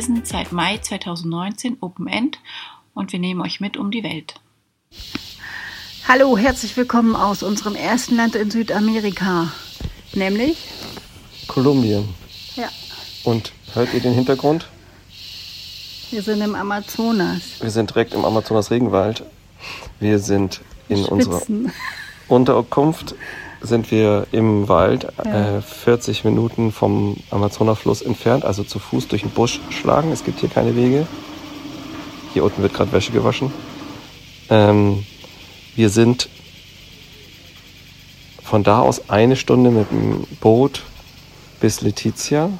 reisen seit Mai 2019 Open End und wir nehmen euch mit um die Welt. Hallo, herzlich willkommen aus unserem ersten Land in Südamerika, nämlich Kolumbien. Ja. Und hört ihr den Hintergrund? Wir sind im Amazonas. Wir sind direkt im Amazonas Regenwald. Wir sind in unserer Spitzen. Unterkunft sind wir im Wald, Ja. äh, 40 Minuten vom Amazonasfluss entfernt, also zu Fuß durch den Busch schlagen. Es gibt hier keine Wege. Hier unten wird gerade Wäsche gewaschen. Ähm, wir sind von da aus eine Stunde mit dem Boot bis Letizia.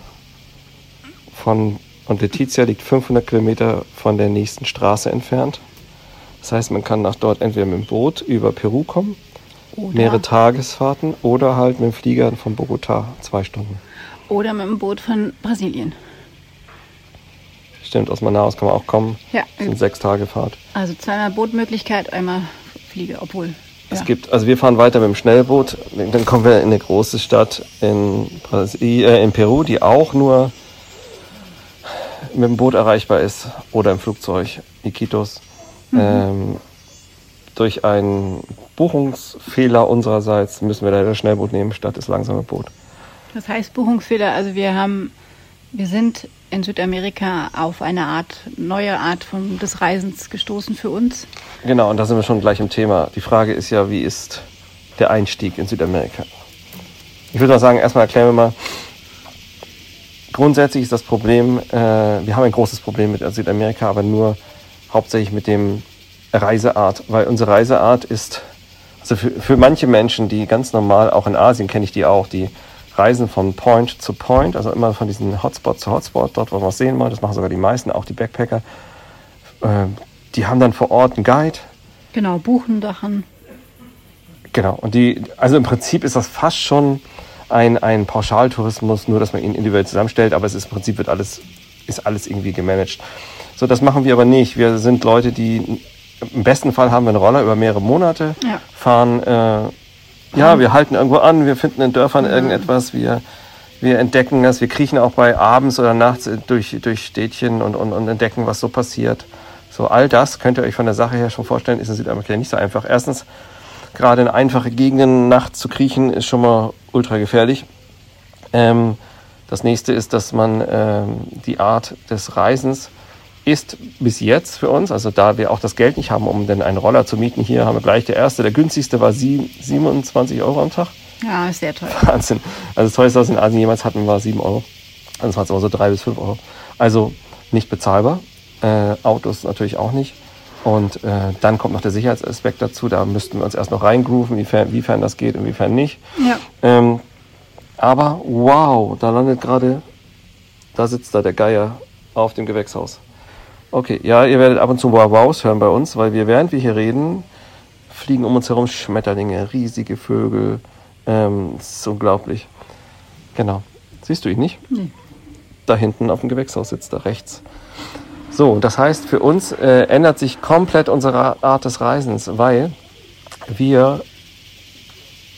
Von, und Letizia liegt 500 Kilometer von der nächsten Straße entfernt. Das heißt, man kann nach dort entweder mit dem Boot über Peru kommen Oder, mehrere Tagesfahrten oder halt mit dem Flieger von Bogotá zwei Stunden. oder mit dem Boot von Brasilien. Stimmt, aus Manaus kann man auch kommen. Ja. Das sind sechs Tage Fahrt. Also zweimal Bootmöglichkeit, einmal Fliege, obwohl. Es ja. gibt, also wir fahren weiter mit dem Schnellboot. Dann kommen wir in eine große Stadt in, Brasi äh, in Peru, die auch nur mit dem Boot erreichbar ist oder im Flugzeug, Iquitos. Ähm, durch einen Buchungsfehler unsererseits müssen wir leider das Schnellboot nehmen statt das langsame Boot. Das heißt Buchungsfehler, also wir haben, wir sind in Südamerika auf eine Art, neue Art von, des Reisens gestoßen für uns. Genau, und da sind wir schon gleich im Thema. Die Frage ist ja, wie ist der Einstieg in Südamerika? Ich würde mal sagen, erstmal erklären wir mal, grundsätzlich ist das Problem, äh, wir haben ein großes Problem mit Südamerika, aber nur hauptsächlich mit dem Reiseart, weil unsere Reiseart ist, also für, für manche Menschen, die ganz normal, auch in Asien kenne ich die auch, die reisen von Point zu Point, also immer von diesem Hotspot zu Hotspot, dort, wo man was sehen will, das machen sogar die meisten, auch die Backpacker, äh, die haben dann vor Ort einen Guide, Genau, buchen Sachen. Genau, und die, also im Prinzip ist das fast schon ein, ein Pauschaltourismus, nur dass man ihn individuell zusammenstellt, aber es ist im Prinzip wird alles, ist alles irgendwie gemanagt. So, das machen wir aber nicht. Wir sind Leute, die im besten Fall haben wir einen Roller über mehrere Monate, Ja. fahren, äh, ja, wir halten irgendwo an, wir finden in Dörfern irgendetwas, wir, wir entdecken das, wir kriechen auch bei abends oder nachts durch, durch Städtchen und, und, und entdecken, was so passiert. So, all das könnt ihr euch von der Sache her schon vorstellen, ist in Südamerika nicht so einfach. Erstens, gerade in einfache Gegenden nachts zu kriechen, ist schon mal ultra gefährlich. Ähm, das nächste ist, dass man ähm, die Art des Reisens ist bis jetzt für uns, also da wir auch das Geld nicht haben, um denn einen Roller zu mieten, hier haben wir gleich der erste, der günstigste war sie- 27 Euro am Tag. Ja, ist sehr teuer. Wahnsinn. Also das teuerste, was wir in Asien jemals hatten, war 7 Euro. Also war es aber so 3 bis 5 Euro. Also nicht bezahlbar. Äh, Autos natürlich auch nicht. Und äh, dann kommt noch der Sicherheitsaspekt dazu. Da müssten wir uns erst noch reingrooven, inwiefern, inwiefern das geht, inwiefern nicht. Ja. Ähm, aber wow, da landet gerade, da sitzt da der Geier auf dem Gewächshaus. Okay, ja, ihr werdet ab und zu Wow-Wows hören bei uns, weil wir, während wir hier reden, fliegen um uns herum Schmetterlinge, riesige Vögel. Ähm, das ist unglaublich. Genau. Siehst du ihn nicht? Nee. Da hinten auf dem Gewächshaus sitzt er rechts. So, das heißt, für uns äh, ändert sich komplett unsere Art des Reisens, weil wir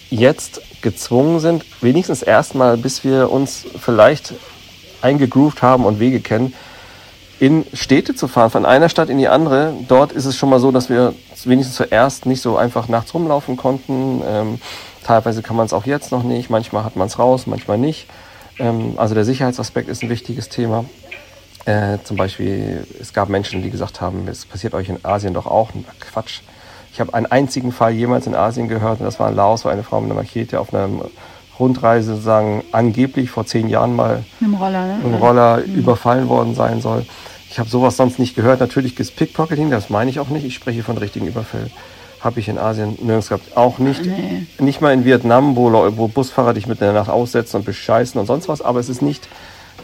jetzt gezwungen sind, wenigstens erstmal, bis wir uns vielleicht eingegroovt haben und Wege kennen, in Städte zu fahren, von einer Stadt in die andere. Dort ist es schon mal so, dass wir wenigstens zuerst nicht so einfach nachts rumlaufen konnten. Ähm, teilweise kann man es auch jetzt noch nicht. Manchmal hat man es raus, manchmal nicht. Ähm, also der Sicherheitsaspekt ist ein wichtiges Thema. Äh, zum Beispiel, es gab Menschen, die gesagt haben, es passiert euch in Asien doch auch. Quatsch. Ich habe einen einzigen Fall jemals in Asien gehört und das war in Laos, wo eine Frau mit einer Machete auf einer Rundreise sozusagen angeblich vor zehn Jahren mal Mit dem Roller, ne? mit dem Roller überfallen worden sein soll. Ich habe sowas sonst nicht gehört. Natürlich gibt es Pickpocketing, das meine ich auch nicht. Ich spreche von richtigen Überfällen. Habe ich in Asien nirgends gehabt. Auch nicht, Nee. nicht mal in Vietnam, wo, wo Busfahrer dich mitten in der Nacht aussetzen und bescheißen und sonst was. Aber es ist nicht,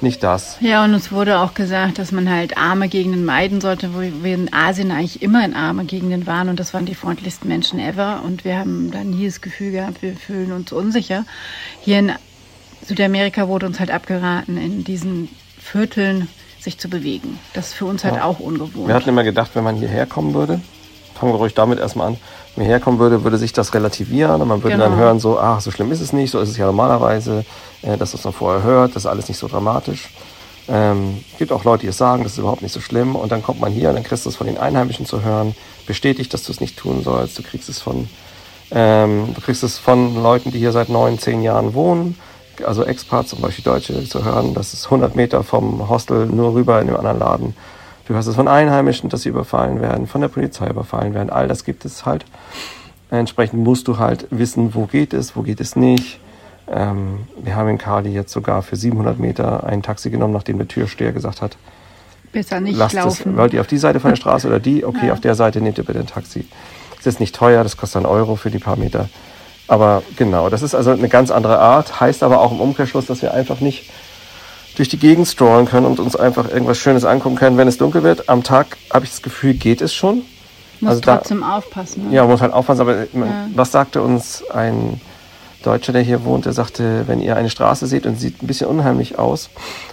nicht das. Ja, und uns wurde auch gesagt, dass man halt arme Gegenden meiden sollte, wo wir in Asien eigentlich immer in arme Gegenden waren und das waren die freundlichsten Menschen ever und wir haben da nie das Gefühl gehabt, wir fühlen uns unsicher. Hier in Südamerika wurde uns halt abgeraten, in diesen Vierteln sich zu bewegen. Das ist für uns halt Ja. auch ungewohnt. Wir hatten immer gedacht, wenn man hierher kommen würde, fangen wir ruhig damit erstmal an. Wenn ich herkommen würde, würde sich das relativieren und man würde Genau. dann hören, so, ach, so schlimm ist es nicht, so ist es ja normalerweise, äh, dass das man vorher hört, das ist alles nicht so dramatisch. Ähm, gibt auch Leute, die es sagen, das ist überhaupt nicht so schlimm. Und dann kommt man hier und dann kriegst du es von den Einheimischen zu hören, bestätigt, dass du es nicht tun sollst. Du kriegst es von, ähm, du kriegst es von Leuten, die hier seit neun, zehn Jahren wohnen, also Expats, zum Beispiel Deutsche, zu hören, das ist 100 Meter vom Hostel nur rüber in dem anderen Laden. Du hörst es von Einheimischen, dass sie überfallen werden, von der Polizei überfallen werden. All das gibt es halt. Entsprechend musst du halt wissen, wo geht es, wo geht es nicht. Ähm, wir haben in Kali jetzt sogar für 700 Meter ein Taxi genommen, nachdem der Türsteher gesagt hat, Besser nicht lasst es, laufen. wollt ihr auf die Seite von der Straße oder die? Okay, Ja. auf der Seite nehmt ihr bitte ein Taxi. Das ist nicht teuer, das kostet einen Euro für die paar Meter. Aber genau, das ist also eine ganz andere Art, heißt aber auch im Umkehrschluss, dass wir einfach nicht durch die Gegend strollen können und uns einfach irgendwas Schönes angucken können, wenn es dunkel wird. Am Tag habe ich das Gefühl, geht es schon. Muss also da- trotzdem aufpassen. Ne? Ja, muss halt aufpassen. Aber man, Ja. was sagte uns ein Deutscher, der hier wohnt, der sagte, wenn ihr eine Straße seht und sie sieht ein bisschen unheimlich aus,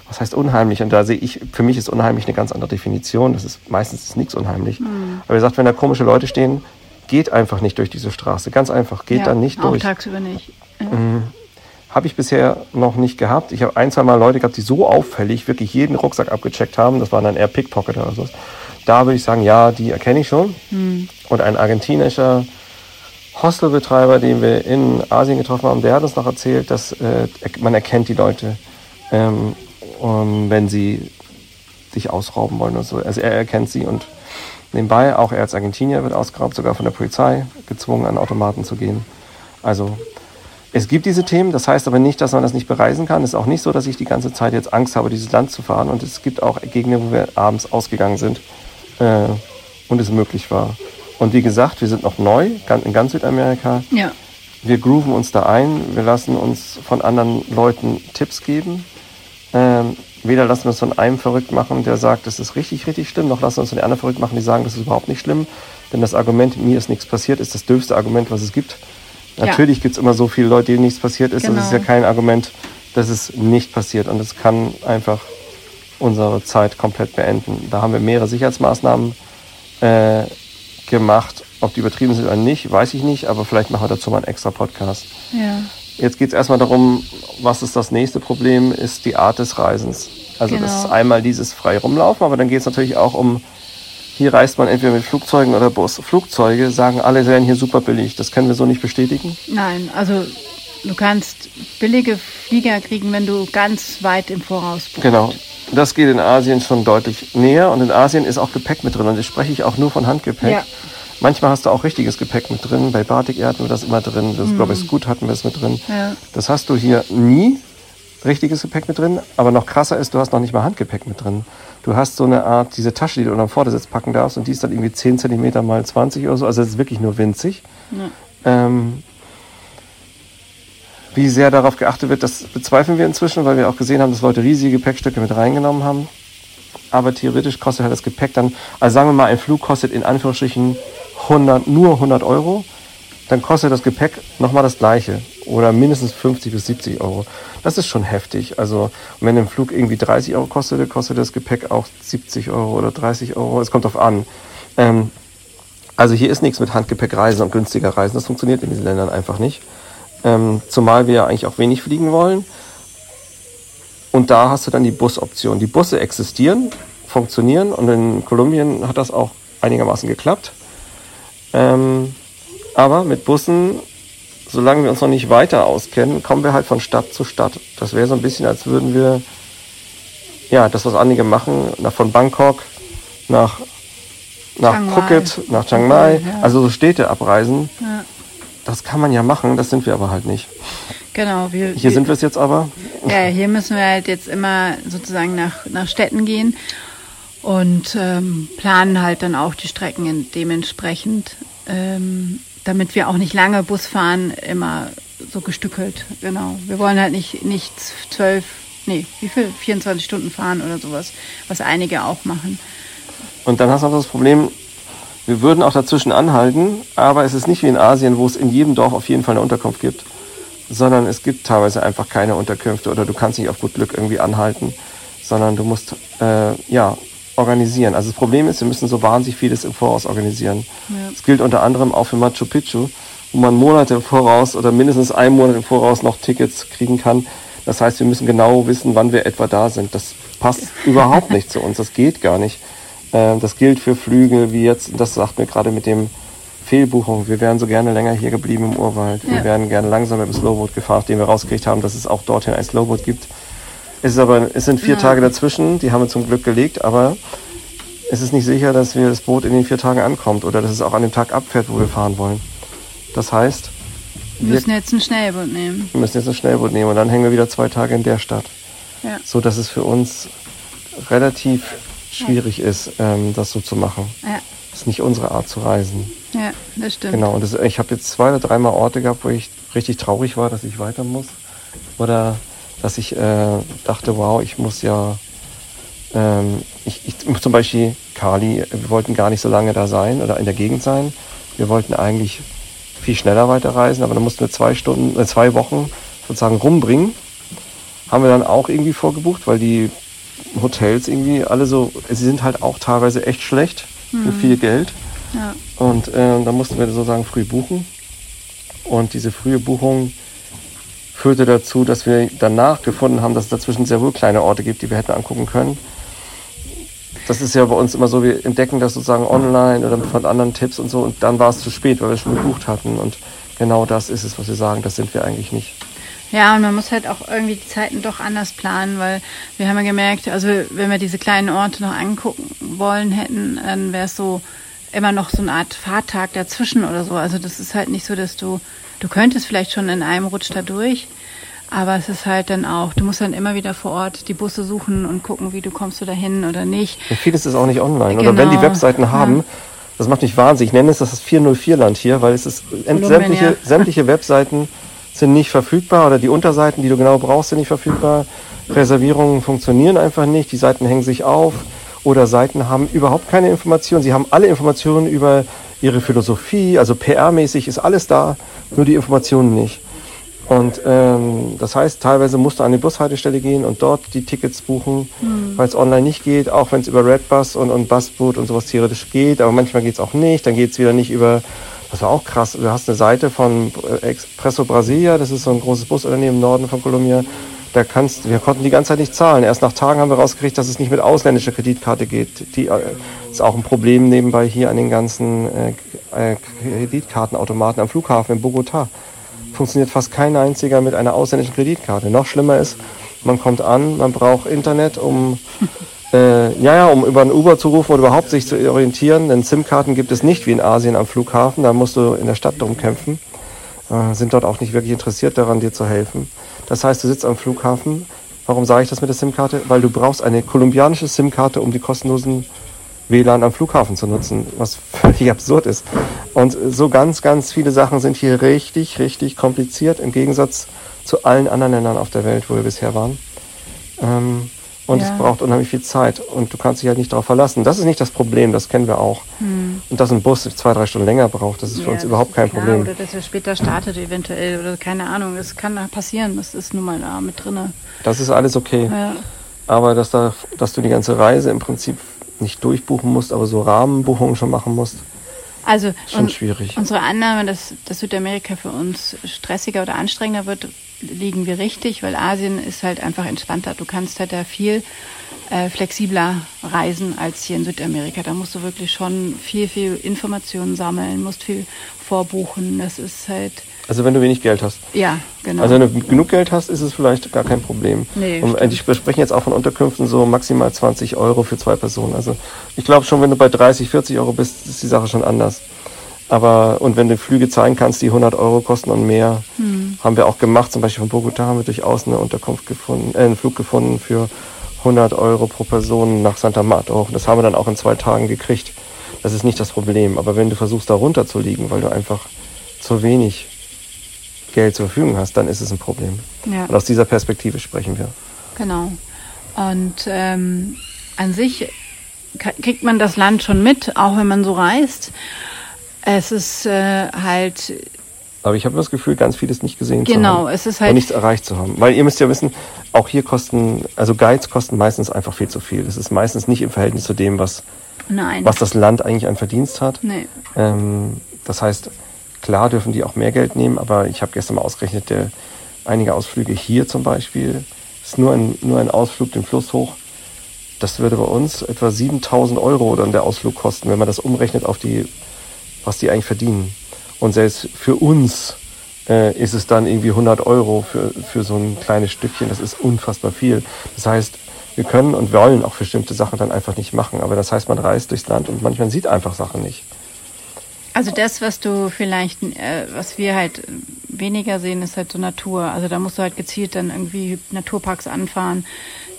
was heißt unheimlich? Und da sehe ich, für mich ist unheimlich eine ganz andere Definition. Das ist meistens ist nichts unheimlich. Hm. Aber er sagt, wenn da komische Leute stehen, geht einfach nicht durch diese Straße. Ganz einfach, geht ja, da nicht auch durch. tagsüber nicht. Ja. Habe ich bisher noch nicht gehabt. Ich habe ein, zwei Mal Leute gehabt, die so auffällig wirklich jeden Rucksack abgecheckt haben. Das waren dann eher Pickpocket oder so. Da würde ich sagen, ja, die erkenne ich schon. Und ein argentinischer Hostelbetreiber, den wir in Asien getroffen haben, der hat uns noch erzählt, dass äh, man erkennt die Leute, ähm, um, wenn sie sich ausrauben wollen oder so. Also er erkennt sie und nebenbei, auch er als Argentinier wird ausgeraubt, sogar von der Polizei, gezwungen an Automaten zu gehen. Also es gibt diese Themen, das heißt aber nicht, dass man das nicht bereisen kann. Es ist auch nicht so, dass ich die ganze Zeit jetzt Angst habe, dieses Land zu fahren. Und es gibt auch Gegenden, wo wir abends ausgegangen sind äh, und es möglich war. Und wie gesagt, wir sind noch neu in ganz Südamerika. ja. Wir grooven uns da ein. Wir lassen uns von anderen Leuten Tipps geben. Ähm, weder lassen wir uns von einem verrückt machen, der sagt, das ist richtig, richtig schlimm, noch lassen wir uns von den anderen verrückt machen, die sagen, das ist überhaupt nicht schlimm. Denn das Argument, mir ist nichts passiert, ist das dürfste Argument, was es gibt. Ja. Natürlich gibt es immer so viele Leute, denen nichts passiert ist. Das ist ja Genau. kein Argument, dass es nicht passiert. Und es kann einfach unsere Zeit komplett beenden. Da haben wir mehrere Sicherheitsmaßnahmen äh, gemacht. Ob die übertrieben sind oder nicht, weiß ich nicht, aber vielleicht machen wir dazu mal einen extra Podcast. ja. Jetzt geht es erstmal darum, was ist das nächste Problem, ist die Art des Reisens. Also das Genau. ist einmal dieses frei rumlaufen, aber dann geht es natürlich auch um, hier reist man entweder mit Flugzeugen oder Bus. Flugzeuge sagen alle, wären hier super billig. Das können wir so nicht bestätigen. Nein, also du kannst billige Flieger kriegen, wenn du ganz weit im Voraus buchst. Genau. Das geht in Asien schon deutlich näher und in Asien ist auch Gepäck mit drin und das spreche ich auch nur von Handgepäck. Ja. Manchmal hast du auch richtiges Gepäck mit drin. Bei Batik Air hatten wir das immer drin. Das glaube ich Scoot hatten wir es mit drin. Ja. Das hast du hier nie richtiges Gepäck mit drin, aber noch krasser ist, du hast noch nicht mal Handgepäck mit drin. Du hast so eine Art, diese Tasche, die du unterm Vordersitz packen darfst und die ist dann irgendwie 10 cm mal 20 oder so, also das ist wirklich nur winzig. Ähm, wie sehr darauf geachtet wird, das bezweifeln wir inzwischen, weil wir auch gesehen haben, dass Leute riesige Gepäckstücke mit reingenommen haben. Aber theoretisch kostet halt das Gepäck dann, also sagen wir mal, ein Flug kostet in Anführungsstrichen 100, nur 100 Euro, dann kostet das Gepäck nochmal das gleiche oder mindestens 50 bis 70 Euro. Das ist schon heftig. Also wenn ein Flug irgendwie 30 Euro kostet, kostet das Gepäck auch 70 Euro oder 30 Euro. Es kommt drauf an. Ähm, also hier ist nichts mit Handgepäck reisen und günstiger reisen. Das funktioniert in diesen Ländern einfach nicht. Ähm, zumal wir ja eigentlich auch wenig fliegen wollen. Und da hast du dann die Busoption. Die Busse existieren, funktionieren und in Kolumbien hat das auch einigermaßen geklappt. Ähm, aber mit Bussen, solange wir uns noch nicht weiter auskennen, kommen wir halt von Stadt zu Stadt. Das wäre so ein bisschen, als würden wir, ja, das, was einige machen, nach, von Bangkok nach, nach Chiang Mai. Phuket, nach Chiang Mai, Ja. also so Städte abreisen. Ja. Das kann man ja machen, das sind wir aber halt nicht. Genau. Wir, Hier sind wir es jetzt aber. Ja, hier müssen wir halt jetzt immer sozusagen nach, nach Städten gehen und ähm, planen halt dann auch die Strecken dementsprechend, ähm, damit wir auch nicht lange Bus fahren, immer so gestückelt. Genau. Wir wollen halt nicht, nicht zwölf, nee, wie viel? 24 Stunden fahren oder sowas, was einige auch machen. Und dann hast du noch das Problem, wir würden auch dazwischen anhalten, aber es ist nicht wie in Asien, wo es in jedem Dorf auf jeden Fall eine Unterkunft gibt, sondern es gibt teilweise einfach keine Unterkünfte oder du kannst nicht auf gut Glück irgendwie anhalten, sondern du musst äh, ja organisieren. Also das Problem ist, wir müssen so wahnsinnig vieles im Voraus organisieren. Ja. Das gilt unter anderem auch für Machu Picchu, wo man Monate im Voraus oder mindestens einen Monat im Voraus noch Tickets kriegen kann. Das heißt, wir müssen genau wissen, wann wir etwa da sind. Das passt überhaupt nicht zu uns. Das geht gar nicht. Ähm, Das gilt für Flüge wie jetzt, das sagt mir gerade mit dem Fehlbuchung. Wir wären so gerne länger hier geblieben im Urwald. Wir Ja. wären gerne langsam mit dem Slowboot gefahren, nachdem wir rausgekriegt haben, dass es auch dorthin ein Slowboot gibt. Es ist aber, es sind vier Ja. Tage dazwischen, die haben wir zum Glück gelegt, aber es ist nicht sicher, dass wir das Boot in den vier Tagen ankommt oder dass es auch an dem Tag abfährt, wo wir fahren wollen. Das heißt, Wir wir müssen jetzt ein Schnellboot nehmen. müssen jetzt ein Schnellboot nehmen und dann hängen wir wieder zwei Tage in der Stadt. Ja. So dass es für uns relativ schwierig ist, ähm, das so zu machen. Ja, Das ist nicht unsere Art zu reisen. ja das stimmt. Genau, und das, ich habe jetzt zwei oder dreimal Orte gehabt, wo ich richtig traurig war, dass ich weiter muss. Oder dass ich äh, dachte, wow, ich muss ja, ähm, ich, ich, zum Beispiel Kali, wir wollten gar nicht so lange da sein oder in der Gegend sein. Wir wollten eigentlich viel schneller weiterreisen, aber dann mussten wir zwei Stunden, äh, zwei Wochen sozusagen rumbringen. Haben wir dann auch irgendwie vorgebucht, weil die Hotels irgendwie alle so, sie sind halt auch teilweise echt schlecht für viel Geld. Ja. Und äh, da mussten wir sozusagen früh buchen. Und diese frühe Buchung führte dazu, dass wir danach gefunden haben, dass es dazwischen sehr wohl kleine Orte gibt, die wir hätten angucken können. Das ist ja bei uns immer so, wir entdecken das sozusagen online oder von anderen Tipps und so und dann war es zu spät, weil wir schon gebucht hatten. Und genau das ist es, was wir sagen, das sind wir eigentlich nicht. Ja, und man muss halt auch irgendwie die Zeiten doch anders planen, weil wir haben ja gemerkt, also wenn wir diese kleinen Orte noch angucken wollen hätten, dann wäre es so immer noch so eine Art Fahrtag dazwischen oder so. Also das ist halt nicht so, dass du, du könntest vielleicht schon in einem Rutsch da durch, aber es ist halt dann auch, du musst dann immer wieder vor Ort die Busse suchen und gucken, wie du kommst du dahin oder nicht. Und vieles ist auch nicht online. Oder wenn die Genau, Webseiten haben, ja. das macht mich wahnsinnig. Ich nenne es das 404-Land hier, weil es ist Kolumbien, sämtliche, ja. sämtliche Webseiten sind nicht verfügbar oder die Unterseiten, die du genau brauchst, sind nicht verfügbar. Reservierungen funktionieren einfach nicht, die Seiten hängen sich auf oder Seiten haben überhaupt keine Informationen. Sie haben alle Informationen über ihre Philosophie, also PR-mäßig ist alles da, nur die Informationen nicht. Und ähm, das heißt, teilweise musst du an die Bushaltestelle gehen und dort die Tickets buchen, weil es online nicht geht, auch wenn es über Redbus und, und Busboot und sowas theoretisch geht, aber manchmal geht es auch nicht. Dann geht es wieder nicht über, das war auch krass, du hast eine Seite von Expresso Brasilia, das ist so ein großes Busunternehmen im Norden von Kolumbien. Da kannst, wir konnten die ganze Zeit nicht zahlen. Erst nach Tagen haben wir rausgekriegt, dass es nicht mit ausländischer Kreditkarte geht. Die äh, ist auch ein Problem nebenbei hier an den ganzen äh, äh, Kreditkartenautomaten am Flughafen in Bogotá funktioniert fast kein einziger mit einer ausländischen Kreditkarte. Noch schlimmer ist, man kommt an, man braucht Internet, um äh, ja, ja, um über ein Uber zu rufen oder überhaupt sich zu orientieren. Denn SIM-Karten gibt es nicht wie in Asien am Flughafen. Da musst du in der Stadt drum kämpfen. Äh, sind dort auch nicht wirklich interessiert daran, dir zu helfen. Das heißt, du sitzt am Flughafen. Warum sage ich das mit der SIM-Karte? Weil du brauchst eine kolumbianische SIM-Karte, um die kostenlosen WLAN am Flughafen zu nutzen, was völlig absurd ist. Und so ganz, ganz viele Sachen sind hier richtig, richtig kompliziert im Gegensatz zu allen anderen Ländern auf der Welt, wo wir bisher waren. Ähm, und Ja. es braucht unheimlich viel Zeit und du kannst dich halt nicht darauf verlassen. Das ist nicht das Problem, das kennen wir auch. Und dass ein Bus zwei, drei Stunden länger braucht, das ist für Hm. Ja, uns das überhaupt kein klar. Problem. Oder dass er später startet eventuell oder keine Ahnung. Das kann passieren. Das ist nun mal da mit drinne. Das ist alles okay. Ja. Aber dass, da, dass du die ganze Reise im Prinzip nicht durchbuchen musst, aber so Rahmenbuchungen schon machen musst, Also schon schwierig. unsere Annahme, dass, dass Südamerika für uns stressiger oder anstrengender wird, liegen wir richtig, weil Asien ist halt einfach entspannter. Du kannst halt da viel äh, flexibler reisen als hier in Südamerika. Da musst du wirklich schon viel, viel Informationen sammeln, musst viel vorbuchen. Das ist halt, Also wenn du wenig Geld hast. ja, genau. Also wenn du genug Geld hast, ist es vielleicht gar kein Problem. Nee, Und stimmt. ich- wir sprechen jetzt auch von Unterkünften so maximal 20 Euro für zwei Personen. Also ich glaube schon, wenn du bei 30, 40 Euro bist, ist die Sache schon anders. Aber und wenn du Flüge zahlen kannst, die 100 Euro kosten und mehr, Hm. haben wir auch gemacht. Zum Beispiel von Bogota haben wir durchaus eine Unterkunft gefunden, äh, einen Flug gefunden für 100 Euro pro Person nach Santa Marta. Auch Das haben wir dann auch in zwei Tagen gekriegt. Das ist nicht das Problem. Aber wenn du versuchst, da runter zu liegen, weil du einfach zu wenig Geld zur Verfügung hast, dann ist es ein Problem. ja. Und aus dieser Perspektive sprechen wir. Genau. Und ähm, an sich kriegt man das Land schon mit, auch wenn man so reist. Es ist äh, halt Aber ich habe das Gefühl, ganz vieles nicht gesehen Genau, zu haben. es ist halt- Und nichts erreicht zu haben. Weil ihr müsst ja wissen, auch hier kosten, also Guides kosten meistens einfach viel zu viel. Das ist meistens nicht im Verhältnis zu dem, was, Nein. was das Land eigentlich an Verdienst hat. Nee. Ähm, das heißt, klar dürfen die auch mehr Geld nehmen, aber ich habe gestern mal ausgerechnet, der, einige Ausflüge hier zum Beispiel, ist nur ein, nur ein Ausflug den Fluss hoch. Das würde bei uns etwa 7000 Euro dann der Ausflug kosten, wenn man das umrechnet auf die, was die eigentlich verdienen. Und selbst für uns äh, ist es dann irgendwie 100 Euro für, für so ein kleines Stückchen. Das ist unfassbar viel. Das heißt, wir können und wollen auch bestimmte Sachen dann einfach nicht machen. Aber das heißt, man reist durchs Land und manchmal sieht einfach Sachen nicht. Also das, was du vielleicht, äh, was wir halt weniger sehen, ist halt so Natur. Also da musst du halt gezielt dann irgendwie Naturparks anfahren,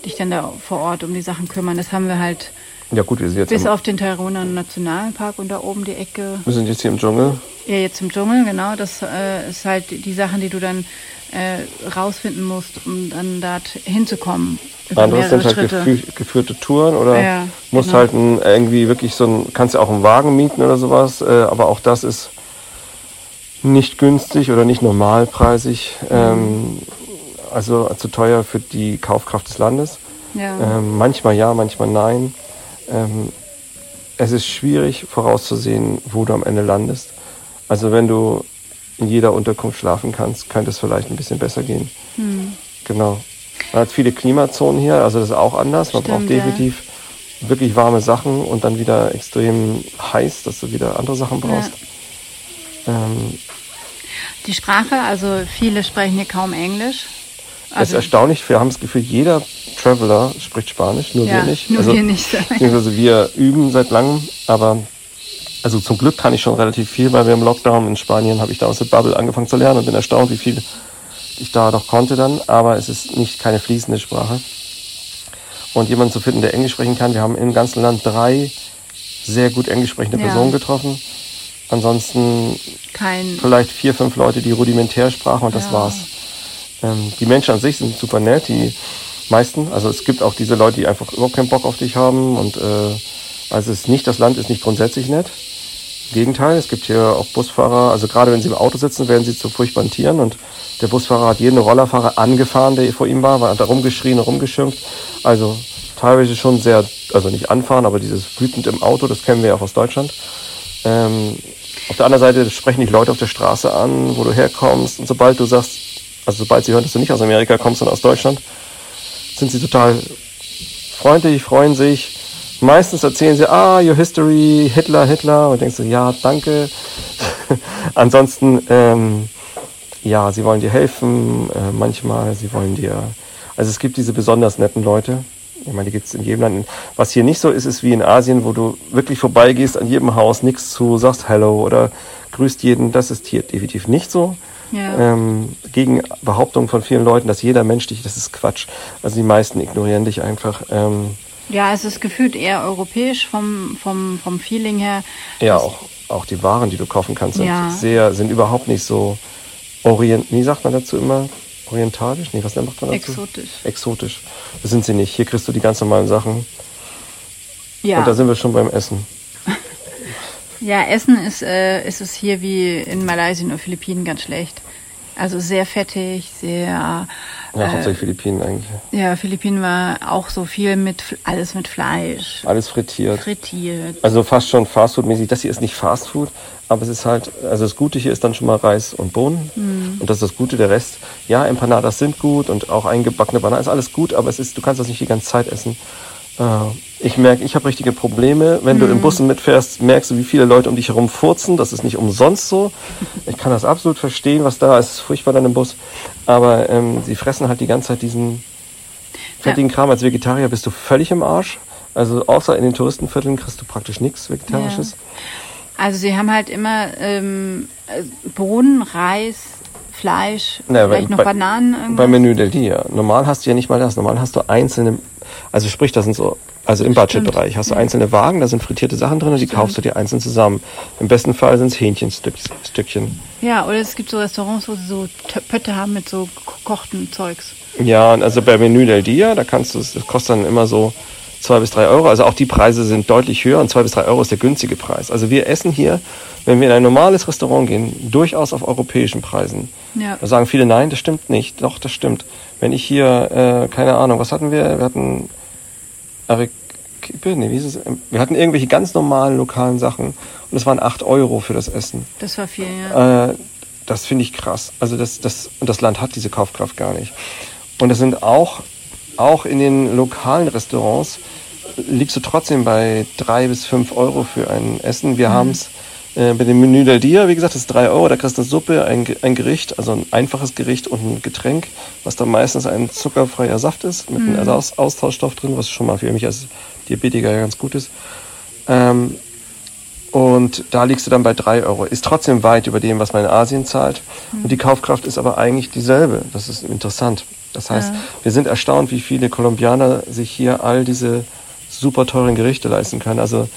dich dann da vor Ort um die Sachen kümmern. Das haben wir halt Ja gut, wir sind jetzt, bis auf den Tairona Nationalpark und da oben die Ecke. wir sind jetzt hier im Dschungel. Ja, jetzt im Dschungel, genau. Das äh, ist halt die Sachen, die du dann äh, rausfinden musst, um dann da hinzukommen. Andere sind halt gefü geführte Touren oder Ja, musst genau. halt ein, irgendwie wirklich so ein, kannst ja auch einen Wagen mieten oder sowas, äh, aber auch das ist nicht günstig oder nicht normalpreisig, ähm, also zu teuer für die Kaufkraft des Landes. Ja. Ähm, manchmal ja, manchmal nein. Ähm, es ist schwierig vorauszusehen, wo du am Ende landest. Also wenn du in jeder Unterkunft schlafen kannst, könnte es vielleicht ein bisschen besser gehen. Hm. Genau. Man hat viele Klimazonen hier, also das ist auch anders. Man Stimmt, braucht ja. definitiv wirklich warme Sachen und dann wieder extrem heiß, dass du wieder andere Sachen brauchst. Ähm, Die Sprache, also viele sprechen hier kaum Englisch. Es ist Also, erstaunlich, wir haben das Gefühl, jeder Traveler spricht Spanisch, nur ja, wir nicht. Nur also, wir nicht. Beziehungsweise wir üben seit langem, aber also zum Glück kann ich schon relativ viel, weil wir im Lockdown in Spanien habe ich da aus der Bubble angefangen zu lernen und bin erstaunt, wie viel ich da doch konnte dann, aber es ist nicht keine fließende Sprache. Und jemanden zu finden, der Englisch sprechen kann, wir haben im ganzen Land drei sehr gut englisch sprechende Ja. Personen getroffen. Ansonsten Kein. vielleicht vier, fünf Leute, die rudimentär sprachen und das Ja. war's. Ähm, die Menschen an sich sind super nett, die meisten. Also es gibt auch diese Leute, die einfach überhaupt keinen Bock auf dich haben und äh, also es ist nicht, das Land ist nicht grundsätzlich nett. Im Gegenteil, es gibt hier auch Busfahrer, also gerade wenn sie im Auto sitzen, werden sie zu furchtbaren Tieren und der Busfahrer hat jeden Rollerfahrer angefahren, der vor ihm war, war da rumgeschrien, rumgeschimpft. Also teilweise schon sehr, also nicht anfahren, aber dieses wütend im Auto, das kennen wir ja auch aus Deutschland. Ähm, auf der anderen Seite sprechen dich Leute auf der Straße an, wo du herkommst. Und sobald du sagst, also sobald sie hören, dass du nicht aus Amerika kommst, sondern aus Deutschland, sind sie total freundlich, freuen sich. Meistens erzählen sie, ah, your history, Hitler, Hitler. Und denkst du, ja, danke. Ansonsten, ähm, ja, sie wollen dir helfen. Äh, manchmal, sie wollen dir. Also es gibt diese besonders netten Leute. Ich meine, die gibt es in jedem Land. Was hier nicht so ist, ist wie in Asien, wo du wirklich vorbeigehst an jedem Haus, nichts zu, sagst Hello oder grüßt jeden. Das ist hier definitiv nicht so. Ja. Ähm, gegen Behauptungen von vielen Leuten, dass jeder Mensch dich, das ist Quatsch. Also die meisten ignorieren dich einfach. Ähm, Ja, es ist gefühlt eher europäisch vom, vom, vom Feeling her. ja, auch, auch die Waren, die du kaufen kannst, sind Ja. sehr, sind überhaupt nicht so orient, wie sagt man dazu immer? Orientalisch? Nee, was nennt man dazu? Exotisch. Exotisch. Das sind sie nicht. Hier kriegst du die ganz normalen Sachen. Ja. Und da sind wir schon beim Essen. Ja, Essen ist, äh, ist es hier wie in Malaysia oder Philippinen ganz schlecht. Also sehr fettig, sehr. Ja, äh, hauptsächlich Philippinen eigentlich. Ja, Philippinen war auch so viel mit alles mit Fleisch, Alles frittiert. frittiert. Also fast schon Fastfood-mäßig. Das hier ist nicht Fastfood, aber es ist halt, also das Gute hier ist dann schon mal Reis und Bohnen. Mhm. Und das ist das Gute. Der Rest, ja, Empanadas sind gut und auch eingebackene Bananen ist alles gut, aber es ist, du kannst das nicht die ganze Zeit essen. Äh, Ich merke, ich habe richtige Probleme. Wenn Mhm. du in Bussen mitfährst, merkst du, wie viele Leute um dich herum furzen. Das ist nicht umsonst so. Ich kann das absolut verstehen, was da ist. Es ist furchtbar dann im Bus. Aber ähm, sie fressen halt die ganze Zeit diesen fettigen Kram. Als Vegetarier bist du völlig im Arsch. Also außer in den Touristenvierteln kriegst du praktisch nichts Vegetarisches. Also sie haben halt immer ähm, äh, Bohnen, Reis, Fleisch, Na, vielleicht noch bei- Bananen irgendwas. Beim Menü del Dia. Normal hast du ja nicht mal das. Normal hast du einzelne, also sprich, das sind so, also im Budgetbereich hast du einzelne Wagen, da sind frittierte Sachen drin und die kaufst du dir einzeln zusammen. Im besten Fall sind es Hähnchenstückchen. Ja, oder es gibt so Restaurants, wo sie so Pötte haben mit so gekochten Zeugs. Ja, und also bei Menü del Dia, da kannst du es, das kostet dann immer so zwei bis drei Euro. Also auch die Preise sind deutlich höher und zwei bis drei Euro ist der günstige Preis. Also wir essen hier, wenn wir in ein normales Restaurant gehen, durchaus auf europäischen Preisen. Ja. Da sagen viele, nein, das stimmt nicht. Doch, das stimmt. Wenn ich hier, äh, keine Ahnung, was hatten wir? Wir hatten nee, wie ist es? Wir hatten irgendwelche ganz normalen lokalen Sachen und es waren acht Euro für das Essen. Das war viel, ja. Äh, das finde ich krass. Also das, das, und das Land hat diese Kaufkraft gar nicht. Und es sind auch, auch in den lokalen Restaurants liegst du trotzdem bei drei bis fünf Euro für ein Essen. Wir mhm. haben es äh, bei dem Menü del Dia, wie gesagt, das ist drei Euro. Da kriegst du eine Suppe, ein, ein Gericht, also ein einfaches Gericht und ein Getränk, was dann meistens ein zuckerfreier Saft ist, mit mhm. einem Aus Austauschstoff drin, was schon mal für mich als Diabetiker ja ganz gut ist. Ähm, und da liegst du dann bei drei Euro. Ist trotzdem weit über dem, was man in Asien zahlt. Mhm. Und die Kaufkraft ist aber eigentlich dieselbe. Das ist interessant. Das heißt, ja. wir sind erstaunt, wie viele Kolumbianer sich hier all diese super teuren Gerichte leisten können. Also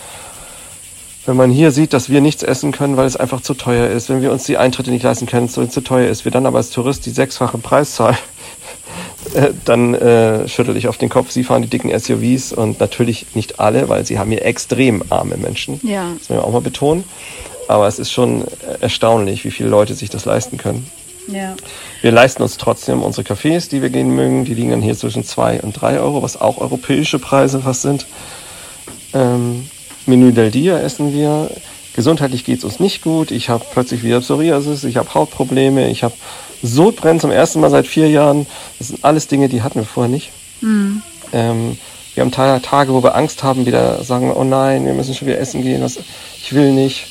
wenn man hier sieht, dass wir nichts essen können, weil es einfach zu teuer ist, wenn wir uns die Eintritte nicht leisten können, weil es zu teuer ist, wir dann aber als Tourist die sechsfache Preis zahlen, äh, dann äh, schüttel ich auf den Kopf. Sie fahren die dicken SUVs und natürlich nicht alle, weil sie haben hier extrem arme Menschen. Ja. Das müssen wir auch mal betonen. Aber es ist schon erstaunlich, wie viele Leute sich das leisten können. Ja. Wir leisten uns trotzdem unsere Cafés, die wir gehen mögen. Die liegen dann hier zwischen zwei und drei Euro, was auch europäische Preise fast sind. Ähm, Menü del Dia essen wir. Gesundheitlich geht es uns nicht gut. Ich habe plötzlich wieder Psoriasis, ich habe Hautprobleme, ich habe Sodbrennen zum ersten Mal seit vier Jahren. Das sind alles Dinge, die hatten wir vorher nicht. Mhm. Ähm, wir haben Tage, wo wir Angst haben, wieder sagen, oh nein, wir müssen schon wieder essen gehen, was, ich will nicht.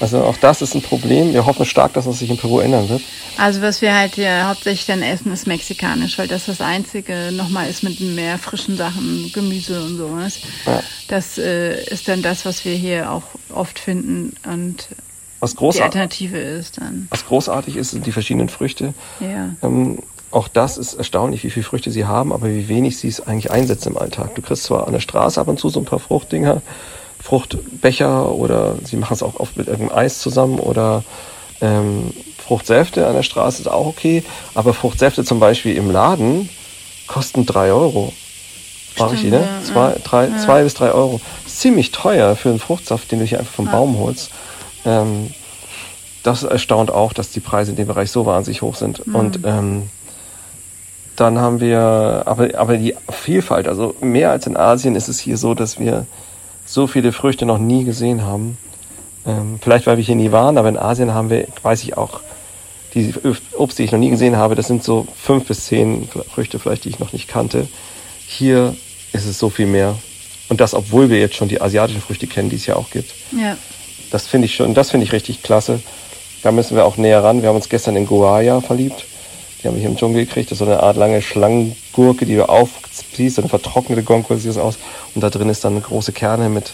Also auch das ist ein Problem. Wir hoffen stark, dass es sich in Peru ändern wird. Also was wir halt hier hauptsächlich dann essen, ist mexikanisch, weil das das Einzige nochmal ist mit mehr frischen Sachen, Gemüse und sowas. Ja. Das äh, ist dann das, was wir hier auch oft finden und was die Alternative ist dann. Was großartig ist, sind die verschiedenen Früchte. Ja. Ähm, auch das ist erstaunlich, wie viele Früchte sie haben, aber wie wenig sie es eigentlich einsetzen im Alltag. Du kriegst zwar an der Straße ab und zu so ein paar Fruchtdinger, Fruchtbecher oder sie machen es auch oft mit irgendeinem Eis zusammen oder ähm, Fruchtsäfte an der Straße ist auch okay, aber Fruchtsäfte zum Beispiel im Laden kosten drei Euro. War richtig, ne? Ja, zwei, drei, ja. zwei bis drei Euro. Ziemlich teuer für einen Fruchtsaft, den du hier einfach vom ja. Baum holst. Ähm, das erstaunt auch, dass die Preise in dem Bereich so wahnsinnig hoch sind. Mhm. Und ähm, dann haben wir, aber, aber die Vielfalt, also mehr als in Asien ist es hier so, dass wir so viele Früchte noch nie gesehen haben. Ähm, vielleicht, weil wir hier nie waren, aber in Asien haben wir, weiß ich auch, die Obst, die ich noch nie gesehen habe, das sind so fünf bis zehn Früchte vielleicht, die ich noch nicht kannte. Hier ist es so viel mehr. Und das, obwohl wir jetzt schon die asiatischen Früchte kennen, die es ja auch gibt. Ja. Das finde ich schon, das finde ich richtig klasse. Da müssen wir auch näher ran. Wir haben uns gestern in Guaya verliebt. Die haben wir hier im Dschungel gekriegt. Das ist so eine Art lange Schlangengurke, die du aufziehst, eine vertrocknete Gurke sieht das aus. Und da drin ist dann eine große Kerne mit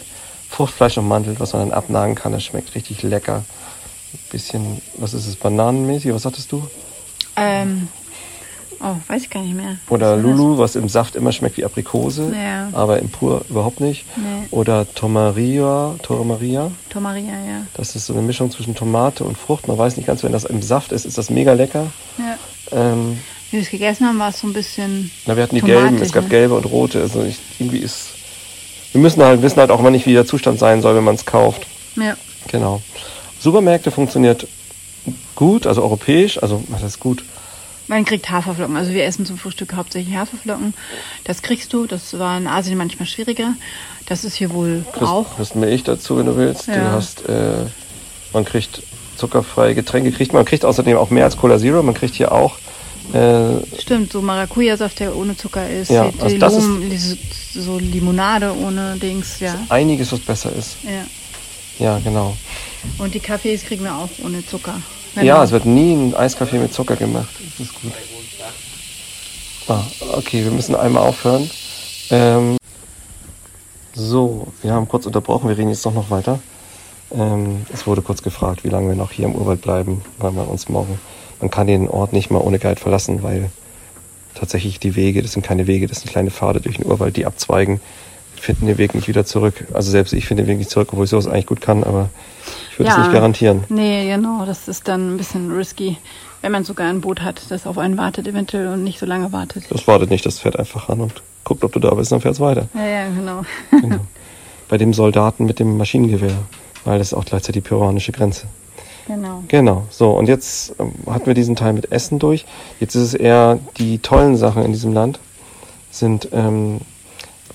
Fruchtfleisch und Mandel, was man dann abnagen kann. Das schmeckt richtig lecker. Ein bisschen, was ist es, bananenmäßig? Was sagtest du? Ähm, oh, weiß ich gar nicht mehr. Oder Lulu, was im Saft immer schmeckt wie Aprikose, ja. aber im Pur überhaupt nicht. Nee. Oder Tomaria, Tomaria. Tomaria, ja. Das ist so eine Mischung zwischen Tomate und Frucht. Man weiß nicht ganz, wenn das im Saft ist, ist das mega lecker. Ja. Ähm, Wie wir es gegessen haben, war es so ein bisschen. Na, wir hatten die gelben, es gab gelbe und rote. Also ich, irgendwie ist. Wir müssen halt wissen halt auch immer nicht, wie der Zustand sein soll, wenn man es kauft. Ja. Genau. Supermärkte funktioniert gut, also europäisch, also was heißt gut? Man kriegt Haferflocken. Also wir essen zum Frühstück hauptsächlich Haferflocken. Das kriegst du. Das war in Asien manchmal schwieriger. Das ist hier wohl kriegst, auch. Kriegst Milch dazu, wenn du willst. Ja. Du hast, äh, man kriegt zuckerfreie Getränke kriegt man. Man kriegt außerdem auch mehr als Cola Zero. Man kriegt hier auch. Äh, Stimmt, so Maracuja-Saft, der ohne Zucker ist. Ja, also das Lim ist so Limonade ohne Dings, ja. Einiges, was besser ist. Ja. Ja, genau. Und die Kaffees kriegen wir auch ohne Zucker. Ja, es wird nie ein Eiskaffee mit Zucker gemacht. Das ist gut. Ah, okay, wir müssen einmal aufhören. Ähm, so, wir haben kurz unterbrochen, wir reden jetzt doch noch weiter. Ähm, es wurde kurz gefragt, wie lange wir noch hier im Urwald bleiben, weil man uns morgen, man kann den Ort nicht mal ohne Guide verlassen, weil tatsächlich die Wege, das sind keine Wege, das sind kleine Pfade durch den Urwald, die abzweigen, finden den Weg nicht wieder zurück. Also selbst ich finde den Weg nicht zurück, obwohl ich sowas eigentlich gut kann, aber ich würde es nicht garantieren. Nee, genau, das ist dann ein bisschen risky, wenn man sogar ein Boot hat, das auf einen wartet eventuell und nicht so lange wartet. Das wartet nicht, das fährt einfach an und guckt, ob du da bist, dann fährt es weiter. Ja, ja, genau. genau. Bei dem Soldaten mit dem Maschinengewehr, weil das ist auch gleichzeitig die peruanische Grenze. Genau. Genau. So, und jetzt ähm, hatten wir diesen Teil mit Essen durch. Jetzt ist es eher die tollen Sachen in diesem Land sind ähm,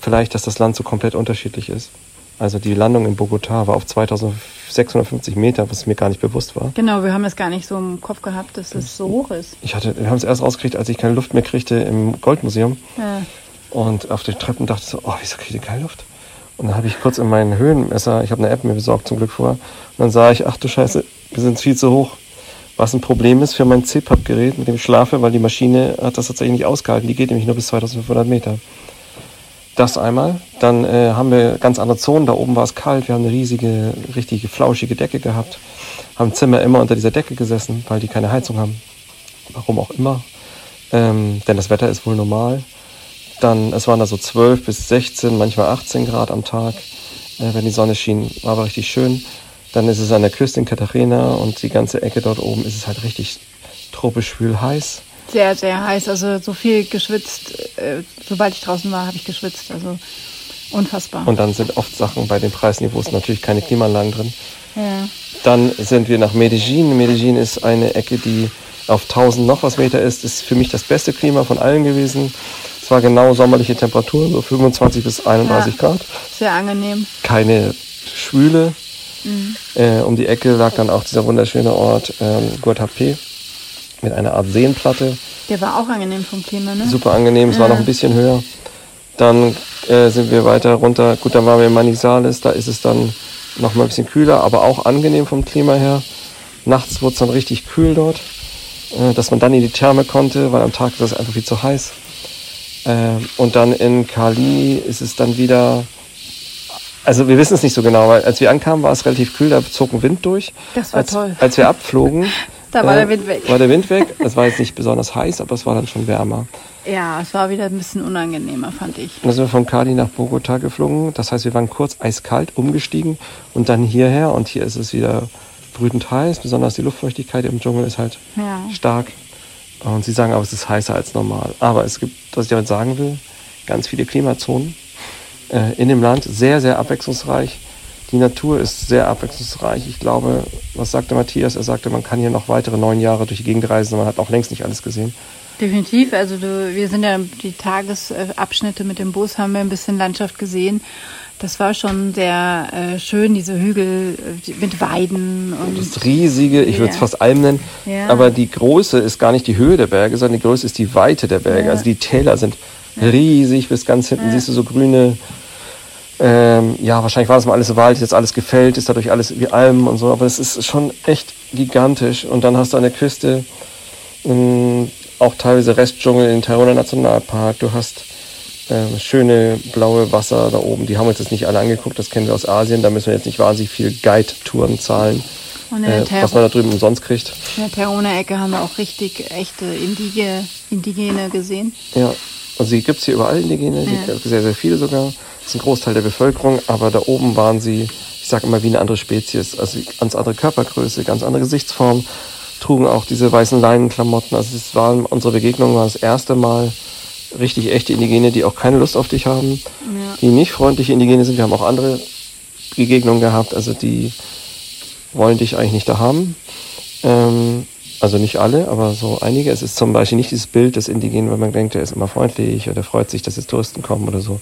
vielleicht, dass das Land so komplett unterschiedlich ist. Also die Landung in Bogotá war auf 2650 Meter, was mir gar nicht bewusst war. Genau, wir haben es gar nicht so im Kopf gehabt, dass es so hoch ist. Ich hatte, wir haben es erst rausgekriegt, als ich keine Luft mehr kriegte im Goldmuseum. Ja. Und auf den Treppen dachte ich so, oh, wieso kriege ich keine Luft? Und dann habe ich kurz in meinen Höhenmesser, ich habe eine App mir besorgt zum Glück vorher, und dann sah ich, ach du Scheiße, wir sind viel zu hoch. Was ein Problem ist für mein CPAP-Gerät, mit dem ich schlafe, weil die Maschine hat das tatsächlich nicht ausgehalten. Die geht nämlich nur bis 2500 Meter. Das einmal. Dann äh, haben wir ganz andere Zonen. Da oben war es kalt. Wir haben eine riesige, richtige, flauschige Decke gehabt. Haben im Zimmer immer unter dieser Decke gesessen, weil die keine Heizung haben. Warum auch immer. Ähm, denn das Wetter ist wohl normal. Dann, es waren da so 12 bis 16, manchmal 18 Grad am Tag, äh, wenn die Sonne schien. War aber richtig schön. Dann ist es an der Küste in Katharina und die ganze Ecke dort oben ist es halt richtig tropisch schwül heiß. Sehr, sehr heiß. Also so viel geschwitzt. Äh, sobald ich draußen war, habe ich geschwitzt. Also unfassbar. Und dann sind oft Sachen bei den Preisniveaus natürlich keine Klimaanlagen drin. Ja. Dann sind wir nach Medellin. Medellin ist eine Ecke, die auf 1000 noch was Meter ist. Ist für mich das beste Klima von allen gewesen. War genau sommerliche Temperaturen, so 25 bis 31 Ja. Grad. Sehr angenehm. Keine Schwüle. Äh, um die Ecke lag dann auch dieser wunderschöne Ort ähm, Guatapé mit einer Art Seenplatte. Der war auch angenehm vom Klima, ne? Super angenehm, es war noch ein bisschen höher. Dann äh, sind wir weiter runter. Gut, dann waren wir in Manizales, da ist es dann noch mal ein bisschen kühler, aber auch angenehm vom Klima her. Nachts wurde es dann richtig kühl dort, äh, dass man dann in die Therme konnte, weil am Tag ist es einfach viel zu heiß. Ähm, und dann in Cali ist es dann wieder, also wir wissen es nicht so genau, weil als wir ankamen, war es relativ kühl, da zog ein Wind durch. Das war als, toll. Als wir abflogen, Da war äh, der Wind weg. War der Wind weg. Es war jetzt nicht besonders heiß, aber es war dann schon wärmer. Ja, es war wieder ein bisschen unangenehmer, fand ich. Dann sind wir von Cali nach Bogota geflogen. Das heißt, wir waren kurz eiskalt umgestiegen und dann hierher. Und hier ist es wieder brütend heiß. Besonders die Luftfeuchtigkeit im Dschungel ist halt Ja. stark. Und sie sagen aber, es ist heißer als normal. Aber es gibt, was ich damit sagen will, ganz viele Klimazonen äh, in dem Land. Sehr, sehr abwechslungsreich. Die Natur ist sehr abwechslungsreich. Ich glaube, was sagte Matthias? Er sagte, man kann hier noch weitere neun Jahre durch die Gegend reisen. Man hat auch längst nicht alles gesehen. Definitiv. Also du, wir sind ja die Tagesabschnitte mit dem Bus, haben wir ein bisschen Landschaft gesehen. Das war schon sehr äh, schön, diese Hügel äh, mit Weiden und Das riesige, ich würde es fast Alm nennen, Ja. aber die Größe ist gar nicht die Höhe der Berge, sondern die Größe ist die Weite der Berge. Ja. Also die Täler sind riesig, bis ganz hinten siehst du so grüne, ähm, ja, wahrscheinlich war das mal alles Wald, jetzt alles gefällt, ist dadurch alles wie Almen und so, aber es ist schon echt gigantisch. Und dann hast du an der Küste ähm, auch teilweise Restdschungel in Tayrona Nationalpark, du hast ähm, schöne blaue Wasser da oben. Die haben wir uns jetzt nicht alle angeguckt, das kennen wir aus Asien. Da müssen wir jetzt nicht wahnsinnig viel Guide-Touren zahlen, äh, was man da drüben umsonst kriegt. In der Terona-Ecke haben wir auch richtig echte Indige, Indigene gesehen. Ja, also die gibt's hier überall Indigene, Ja. sehr, sehr viele sogar. Das ist ein Großteil der Bevölkerung, aber da oben waren sie, ich sage immer, wie eine andere Spezies. Also ganz andere Körpergröße, ganz andere Gesichtsform, trugen auch diese weißen Leinenklamotten. Also es waren, unsere Begegnung war das erste Mal richtig echte Indigene, die auch keine Lust auf dich haben, Ja. die nicht freundliche Indigene sind. Wir haben auch andere Begegnungen gehabt, also die wollen dich eigentlich nicht da haben. Ähm, also nicht alle, aber so einige. Es ist zum Beispiel nicht dieses Bild des Indigenen, wenn man denkt, der ist immer freundlich oder freut sich, dass jetzt Touristen kommen oder so.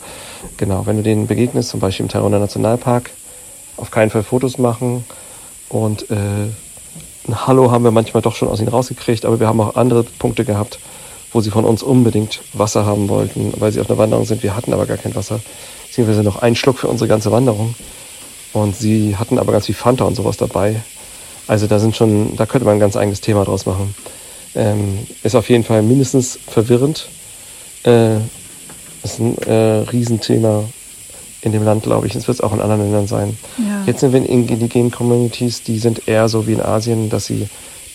Genau, wenn du denen begegnest, zum Beispiel im Tayrona Nationalpark, auf keinen Fall Fotos machen und äh, ein Hallo haben wir manchmal doch schon aus ihnen rausgekriegt, aber wir haben auch andere Punkte gehabt, wo sie von uns unbedingt Wasser haben wollten, weil sie auf einer Wanderung sind. Wir hatten aber gar kein Wasser, beziehungsweise noch einen Schluck für unsere ganze Wanderung. Und sie hatten aber ganz viel Fanta und sowas dabei. Also da sind schon, da könnte man ein ganz eigenes Thema draus machen. Ähm, ist auf jeden Fall mindestens verwirrend. Äh, ist ein äh, Riesenthema in dem Land, glaube ich. Es wird es auch in anderen Ländern sein. Ja. Jetzt sind wir in indigenen Communities, die sind eher so wie in Asien, dass sie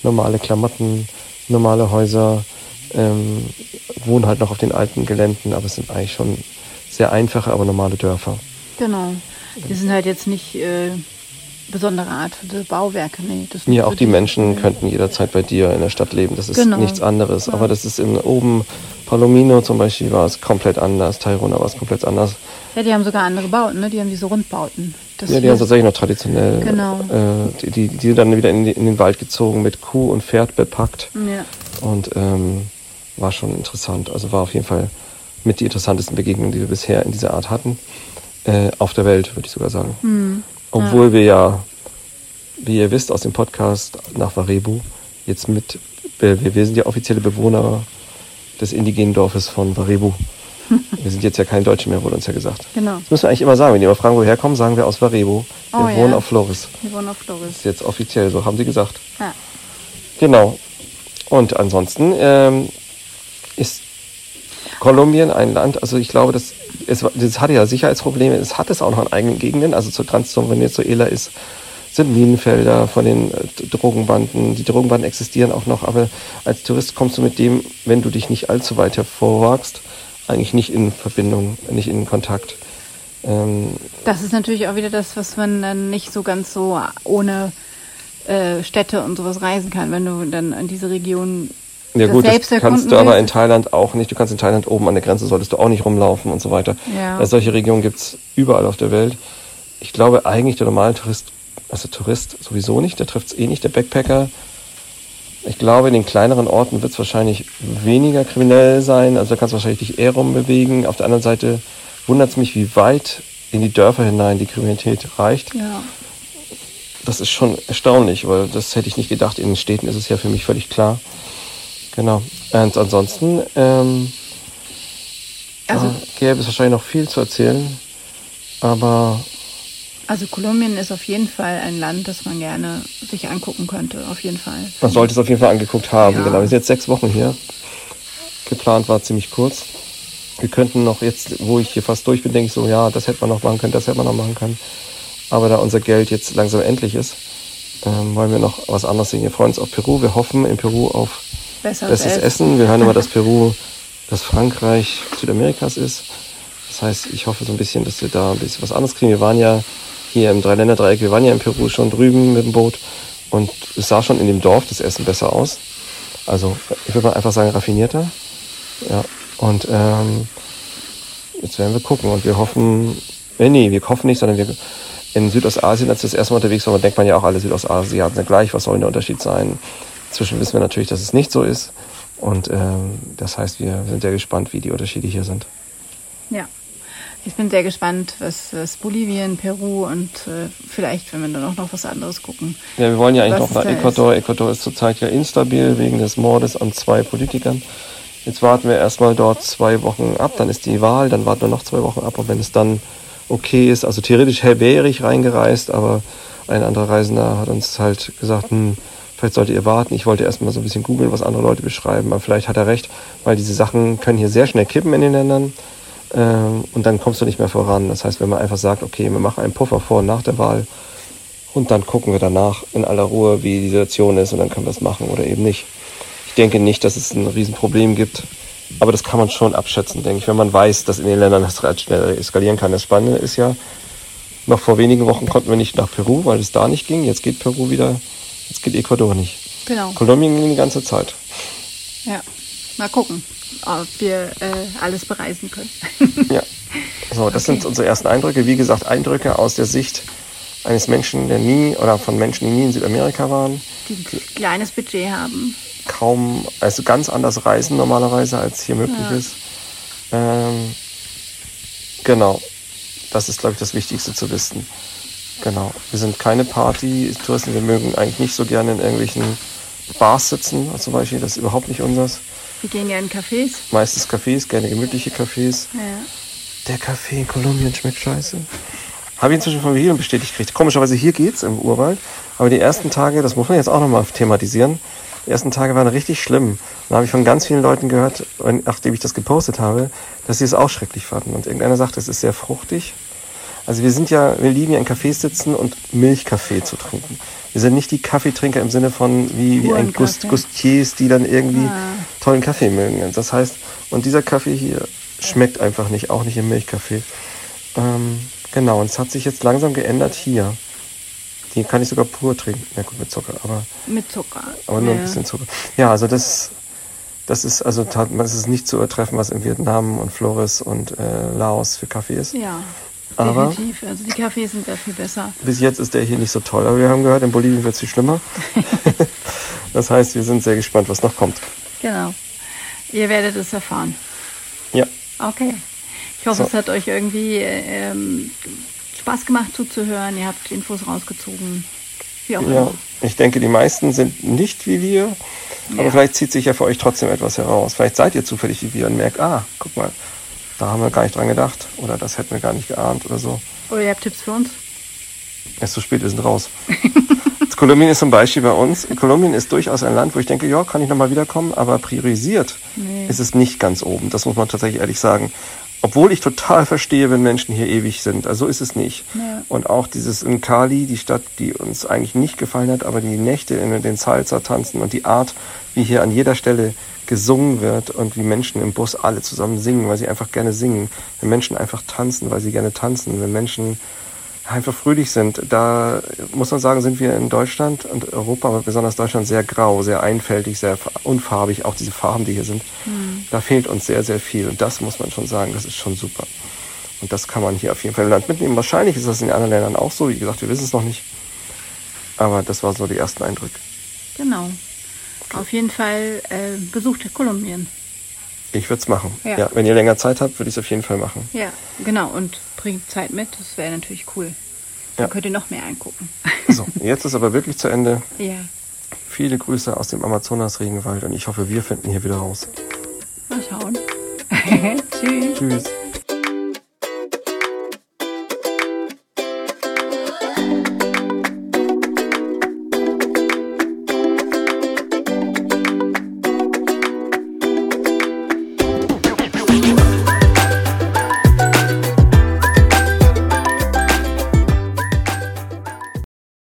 normale Klamotten, normale Häuser, ähm, wohnen halt noch auf den alten Geländen, aber es sind eigentlich schon sehr einfache, aber normale Dörfer. Genau. Die sind halt jetzt nicht äh, besondere Art für Bauwerke. Nee, das ja, auch die Menschen könnten jederzeit bei dir in der Stadt leben. Das ist genau. nichts anderes. Aber das ist in oben Palomino zum Beispiel war es komplett anders. Tairona war es komplett anders. Ja, die haben sogar andere Bauten, ne? Die haben diese Rundbauten. Das ja, die haben tatsächlich noch traditionell. Genau. Äh, die, die, die sind dann wieder in, die, in, den Wald gezogen, mit Kuh und Pferd bepackt. Ja. Und ähm, war schon interessant. Also war auf jeden Fall mit die interessantesten Begegnungen, die wir bisher in dieser Art hatten. Äh, auf der Welt, würde ich sogar sagen. Hm. Obwohl ja. wir ja, wie ihr wisst aus dem Podcast nach Varebu, jetzt mit, wir, wir sind ja offizielle Bewohner des indigenen Dorfes von Varebu. Wir sind jetzt ja kein Deutsche mehr, wurde uns ja gesagt. Genau. Das müssen wir eigentlich immer sagen. Wenn die immer fragen, woher kommen, sagen wir aus Varebu. Wir oh, wohnen ja. auf Flores. Wir wohnen auf Flores. Das ist jetzt offiziell, so haben sie gesagt. Ja. Genau. Und ansonsten ähm, ist Kolumbien ein Land, also ich glaube, das, es, das hatte ja Sicherheitsprobleme, es hat es auch noch in eigenen Gegenden, also zur Grenze von Venezuela ist, sind Minenfelder von den äh, Drogenbanden. Die Drogenbanden existieren auch noch, aber als Tourist kommst du mit dem, wenn du dich nicht allzu weit hervorwagst, eigentlich nicht in Verbindung, nicht in Kontakt. Ähm, das ist natürlich auch wieder das, was man dann nicht so ganz so ohne äh, Städte und sowas reisen kann, wenn du dann an diese Region ja gut, das kannst du aber in Thailand auch nicht. Du kannst in Thailand oben an der Grenze, solltest du auch nicht rumlaufen und so weiter. Ja. Also solche Regionen gibt es überall auf der Welt. Ich glaube eigentlich der normale Tourist, also Tourist sowieso nicht, der trifft es eh nicht, der Backpacker. Ich glaube, in den kleineren Orten wird es wahrscheinlich weniger kriminell sein. Also da kannst du wahrscheinlich dich eher rumbewegen. Auf der anderen Seite wundert es mich, wie weit in die Dörfer hinein die Kriminalität reicht. Ja. Das ist schon erstaunlich, weil das hätte ich nicht gedacht. In den Städten ist es ja für mich völlig klar. Genau. Und ansonsten ähm, also, gäbe es wahrscheinlich noch viel zu erzählen, aber also Kolumbien ist auf jeden Fall ein Land, das man gerne sich angucken könnte, auf jeden Fall. Man sollte es auf jeden Fall angeguckt haben, ja. genau. Wir sind jetzt sechs Wochen hier. Geplant war ziemlich kurz. Wir könnten noch jetzt, wo ich hier fast durch bin, denke ich so, ja, das hätte man noch machen können, das hätte man noch machen können. Aber da unser Geld jetzt langsam endlich ist, ähm, wollen wir noch was anderes sehen. Wir freuen uns auf Peru. Wir hoffen in Peru auf besseres, besseres Essen. Wir hören immer, dass Peru das Frankreich Südamerikas ist. Das heißt, ich hoffe so ein bisschen, dass wir da ein bisschen was anderes kriegen. Wir waren ja hier im Dreiländerdreieck, wir waren ja in Peru schon drüben mit dem Boot und es sah schon in dem Dorf das Essen besser aus. Also ich würde mal einfach sagen raffinierter. Ja. Und ähm, jetzt werden wir gucken und wir hoffen, äh, nee, wir hoffen nicht, sondern wir in Südostasien, als wir das erste Mal unterwegs waren, denkt man ja auch, alle Südostasiaten sind gleich, was soll denn der Unterschied sein? Inzwischen wissen wir natürlich, dass es nicht so ist. Und ähm, das heißt, wir sind sehr gespannt, wie die Unterschiede hier sind. Ja, ich bin sehr gespannt, was, was Bolivien, Peru und äh, vielleicht, wenn wir dann auch noch was anderes gucken. Ja, wir wollen ja eigentlich noch nach Ecuador. Ist. Ecuador ist zurzeit ja instabil wegen des Mordes an zwei Politikern. Jetzt warten wir erstmal dort zwei Wochen ab, dann ist die Wahl, dann warten wir noch zwei Wochen ab und wenn es dann okay ist, also theoretisch wäre ich reingereist, aber ein anderer Reisender hat uns halt gesagt, hm, vielleicht solltet ihr warten. Ich wollte erstmal so ein bisschen googeln, was andere Leute beschreiben, aber vielleicht hat er recht, weil diese Sachen können hier sehr schnell kippen in den Ländern ähm, und dann kommst du nicht mehr voran. Das heißt, wenn man einfach sagt, okay, wir machen einen Puffer vor und nach der Wahl und dann gucken wir danach in aller Ruhe, wie die Situation ist und dann können wir es machen oder eben nicht. Ich denke nicht, dass es ein Riesenproblem gibt, aber das kann man schon abschätzen, denke ich, wenn man weiß, dass in den Ländern das halt schneller eskalieren kann. Das Spannende ist ja, noch vor wenigen Wochen konnten wir nicht nach Peru, weil es da nicht ging. Jetzt geht Peru wieder, jetzt geht Ecuador nicht. Genau. Kolumbien ging die ganze Zeit. Ja, mal gucken ob wir äh, alles bereisen können. ja. So, das okay. sind unsere ersten Eindrücke. Wie gesagt, Eindrücke aus der Sicht eines Menschen, der nie oder von Menschen, die nie in Südamerika waren. Die ein kleines Budget haben. Kaum, also ganz anders reisen normalerweise, als hier möglich ja. ist. Ähm, genau. Das ist, glaube ich, das Wichtigste zu wissen. Genau. Wir sind keine Party-Touristen. Wir mögen eigentlich nicht so gerne in irgendwelchen Bars sitzen, zum Beispiel. Das ist überhaupt nicht unseres. Wir gehen ja in Cafés. Meistens Cafés, gerne gemütliche Cafés. Ja. Der Kaffee in Kolumbien schmeckt scheiße. Habe ich inzwischen von vielen bestätigt gekriegt. Komischerweise hier geht's im Urwald. Aber die ersten Tage, das muss man jetzt auch nochmal thematisieren, die ersten Tage waren richtig schlimm. Da habe ich von ganz vielen Leuten gehört, nachdem ich das gepostet habe, dass sie es auch schrecklich fanden. Und irgendeiner sagt, es ist sehr fruchtig. Also wir sind ja, wir lieben ja in Cafés sitzen und Milchkaffee zu trinken. Wir sind nicht die Kaffeetrinker im Sinne von wie, wie ein Gust, Gustiers, die dann irgendwie ah. tollen Kaffee mögen. Das heißt, und dieser Kaffee hier schmeckt einfach nicht, auch nicht im Milchkaffee. Ähm, genau, und es hat sich jetzt langsam geändert hier. Die kann ich sogar pur trinken. Ja gut, mit Zucker, aber, Mit Zucker. aber nur ja. ein bisschen Zucker. Ja, also das, das ist also tat- es ist nicht zu übertreffen, was in Vietnam und Flores und äh, Laos für Kaffee ist. Ja, Aber- definitiv. Also die Kaffees sind da viel besser. Bis jetzt ist der hier nicht so toll, aber wir haben gehört, in Bolivien wird es viel schlimmer. das heißt, wir sind sehr gespannt, was noch kommt. Genau. Ihr werdet es erfahren. Ja, Okay. Ich hoffe, So. es hat euch irgendwie äh, ähm, Spaß gemacht zuzuhören. Ihr habt Infos rausgezogen. Wie auch ja. immer. Ich denke, die meisten sind nicht wie wir, aber Ja. vielleicht zieht sich ja für euch trotzdem etwas heraus. Vielleicht seid ihr zufällig wie wir und merkt, ah, guck mal, da haben wir gar nicht dran gedacht oder das hätten wir gar nicht geahnt oder so. Oder ihr habt Tipps für uns? Es ist zu spät, wir sind raus. Kolumbien ist zum Beispiel bei uns. Kolumbien ist durchaus ein Land, wo ich denke, ja, kann ich nochmal wiederkommen, aber priorisiert Nee. ist es nicht ganz oben. Das muss man tatsächlich ehrlich sagen. Obwohl ich total verstehe, wenn Menschen hier ewig sind. Also so ist es nicht. Ja. Und auch dieses in Cali, die Stadt, die uns eigentlich nicht gefallen hat, aber die Nächte in den Salsa tanzen und die Art, wie hier an jeder Stelle gesungen wird und wie Menschen im Bus alle zusammen singen, weil sie einfach gerne singen. Wenn Menschen einfach tanzen, weil sie gerne tanzen. Wenn Menschen einfach fröhlich sind. Da muss man sagen, sind wir in Deutschland und Europa, aber besonders Deutschland, sehr grau, sehr einfältig, sehr unfarbig. Auch diese Farben, die hier sind. Da fehlt uns sehr, sehr viel. Und das muss man schon sagen, das ist schon super. Und das kann man hier auf jeden Fall im Land mitnehmen. Wahrscheinlich ist das in anderen Ländern auch so. Wie gesagt, wir wissen es noch nicht. Aber das waren so die ersten Eindrücke. Genau. Auf jeden Fall äh, besucht Kolumbien. Ich würde es machen. Ja. Ja. wenn ihr länger Zeit habt, würde ich es auf jeden Fall machen. Ja, genau. Und bringt Zeit mit. Das wäre natürlich cool. Dann Ja. könnt ihr noch mehr angucken. So, jetzt ist aber wirklich zu Ende. ja. Viele Grüße aus dem Amazonas-Regenwald und ich hoffe, wir finden hier wieder raus. Mal schauen. Tschüss. Tschüss.